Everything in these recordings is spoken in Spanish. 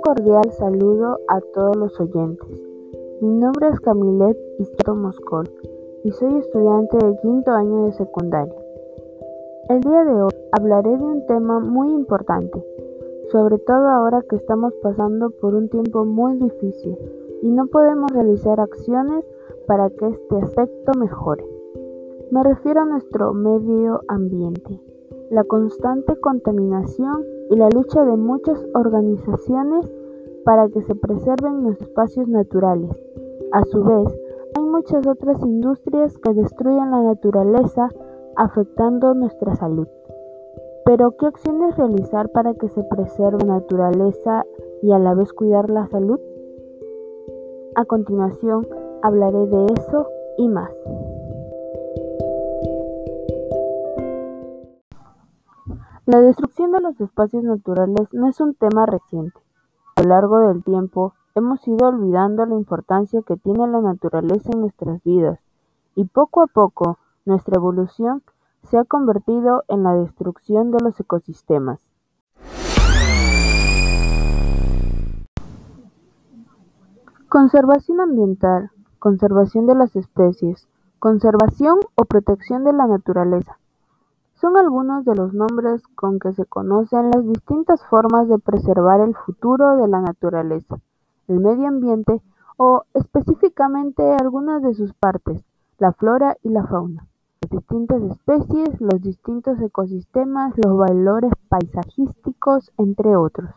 cordial saludo a todos los oyentes. Mi nombre es Camilet Izquierdo Moscol y soy estudiante de quinto año de secundaria. El día de hoy hablaré de un tema muy importante, sobre todo ahora que estamos pasando por un tiempo muy difícil y no podemos realizar acciones para que este aspecto mejore. Me refiero a nuestro medio ambiente, la constante contaminación y la lucha de muchas organizaciones para que se preserven los espacios naturales. A su vez, hay muchas otras industrias que destruyen la naturaleza afectando nuestra salud. Pero, ¿qué acciones realizar para que se preserve la naturaleza y a la vez cuidar la salud? A continuación, hablaré de eso y más. La destrucción de los espacios naturales no es un tema reciente. A lo largo del tiempo hemos ido olvidando la importancia que tiene la naturaleza en nuestras vidas y poco a poco nuestra evolución se ha convertido en la destrucción de los ecosistemas. Conservación ambiental, conservación de las especies, conservación o protección de la naturaleza son algunos de los nombres con que se conocen las distintas formas de preservar el futuro de la naturaleza, el medio ambiente o específicamente algunas de sus partes, la flora y la fauna, las distintas especies, los distintos ecosistemas, los valores paisajísticos, entre otros.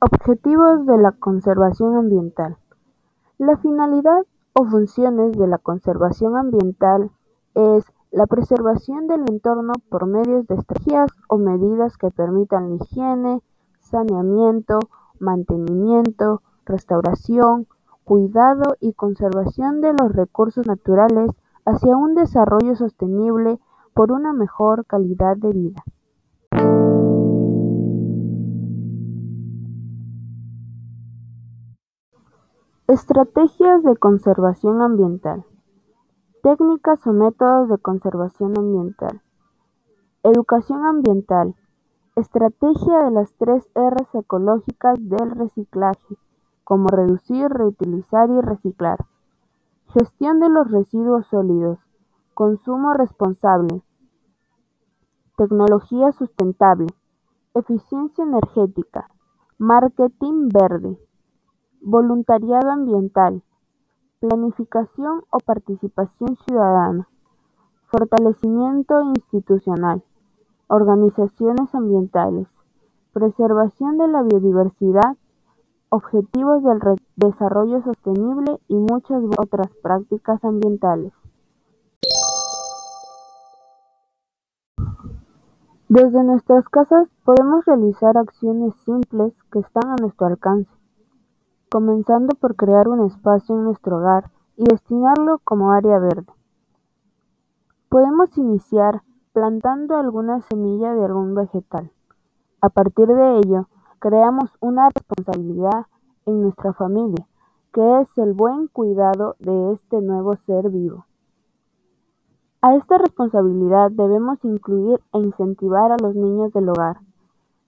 Objetivos de la conservación ambiental. La finalidad o funciones de la conservación ambiental es la preservación del entorno por medio de estrategias o medidas que permitan la higiene, saneamiento, mantenimiento, restauración, cuidado y conservación de los recursos naturales hacia un desarrollo sostenible por una mejor calidad de vida. Estrategias de conservación ambiental. Técnicas o métodos de conservación ambiental. Educación ambiental. Estrategia de las tres Rs ecológicas del reciclaje, como reducir, reutilizar y reciclar. Gestión de los residuos sólidos. Consumo responsable. Tecnología sustentable. Eficiencia energética. Marketing verde. Voluntariado ambiental, planificación o participación ciudadana, fortalecimiento institucional, organizaciones ambientales, preservación de la biodiversidad, objetivos del desarrollo sostenible y muchas otras prácticas ambientales. Desde nuestras casas podemos realizar acciones simples que están a nuestro alcance comenzando por crear un espacio en nuestro hogar y destinarlo como área verde. Podemos iniciar plantando alguna semilla de algún vegetal. A partir de ello, creamos una responsabilidad en nuestra familia, que es el buen cuidado de este nuevo ser vivo. A esta responsabilidad debemos incluir e incentivar a los niños del hogar.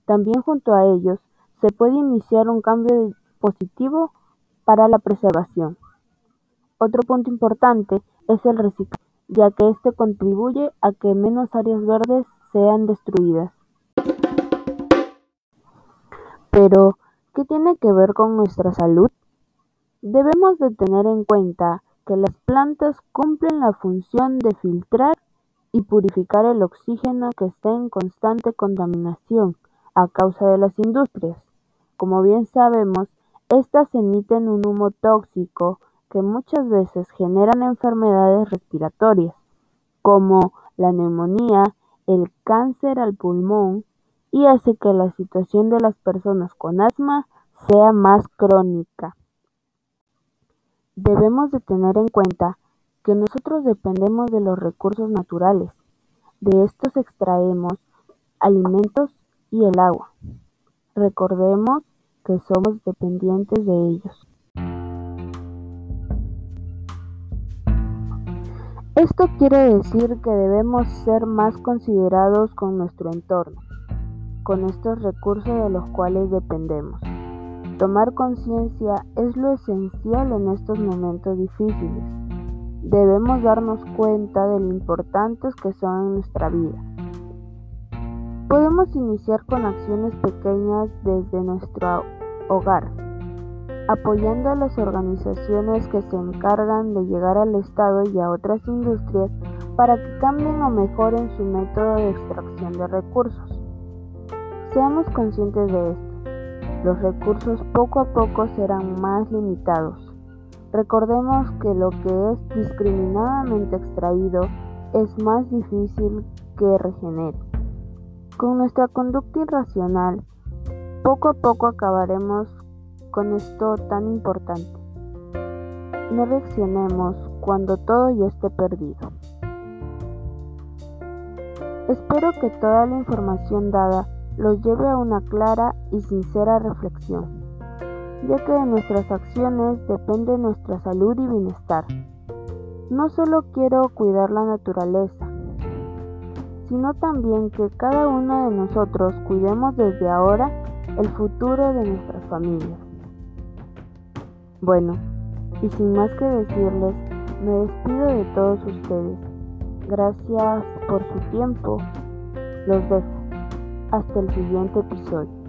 También junto a ellos se puede iniciar un cambio de positivo para la preservación. Otro punto importante es el reciclaje, ya que este contribuye a que menos áreas verdes sean destruidas. Pero, ¿qué tiene que ver con nuestra salud? Debemos de tener en cuenta que las plantas cumplen la función de filtrar y purificar el oxígeno que está en constante contaminación a causa de las industrias. Como bien sabemos, estas emiten un humo tóxico que muchas veces generan enfermedades respiratorias, como la neumonía, el cáncer al pulmón, y hace que la situación de las personas con asma sea más crónica. Debemos de tener en cuenta que nosotros dependemos de los recursos naturales. De estos extraemos alimentos y el agua. Recordemos que somos dependientes de ellos. Esto quiere decir que debemos ser más considerados con nuestro entorno, con estos recursos de los cuales dependemos. Tomar conciencia es lo esencial en estos momentos difíciles. Debemos darnos cuenta de lo importantes que son en nuestra vida. Podemos iniciar con acciones pequeñas desde nuestro hogar, apoyando a las organizaciones que se encargan de llegar al Estado y a otras industrias para que cambien o mejoren su método de extracción de recursos. Seamos conscientes de esto. Los recursos poco a poco serán más limitados. Recordemos que lo que es discriminadamente extraído es más difícil que regenere. Con nuestra conducta irracional, poco a poco acabaremos con esto tan importante. No reaccionemos cuando todo ya esté perdido. Espero que toda la información dada los lleve a una clara y sincera reflexión, ya que de nuestras acciones depende nuestra salud y bienestar. No solo quiero cuidar la naturaleza, sino también que cada uno de nosotros cuidemos desde ahora el futuro de nuestras familias. Bueno, y sin más que decirles, me despido de todos ustedes. Gracias por su tiempo. Los dejo. Hasta el siguiente episodio.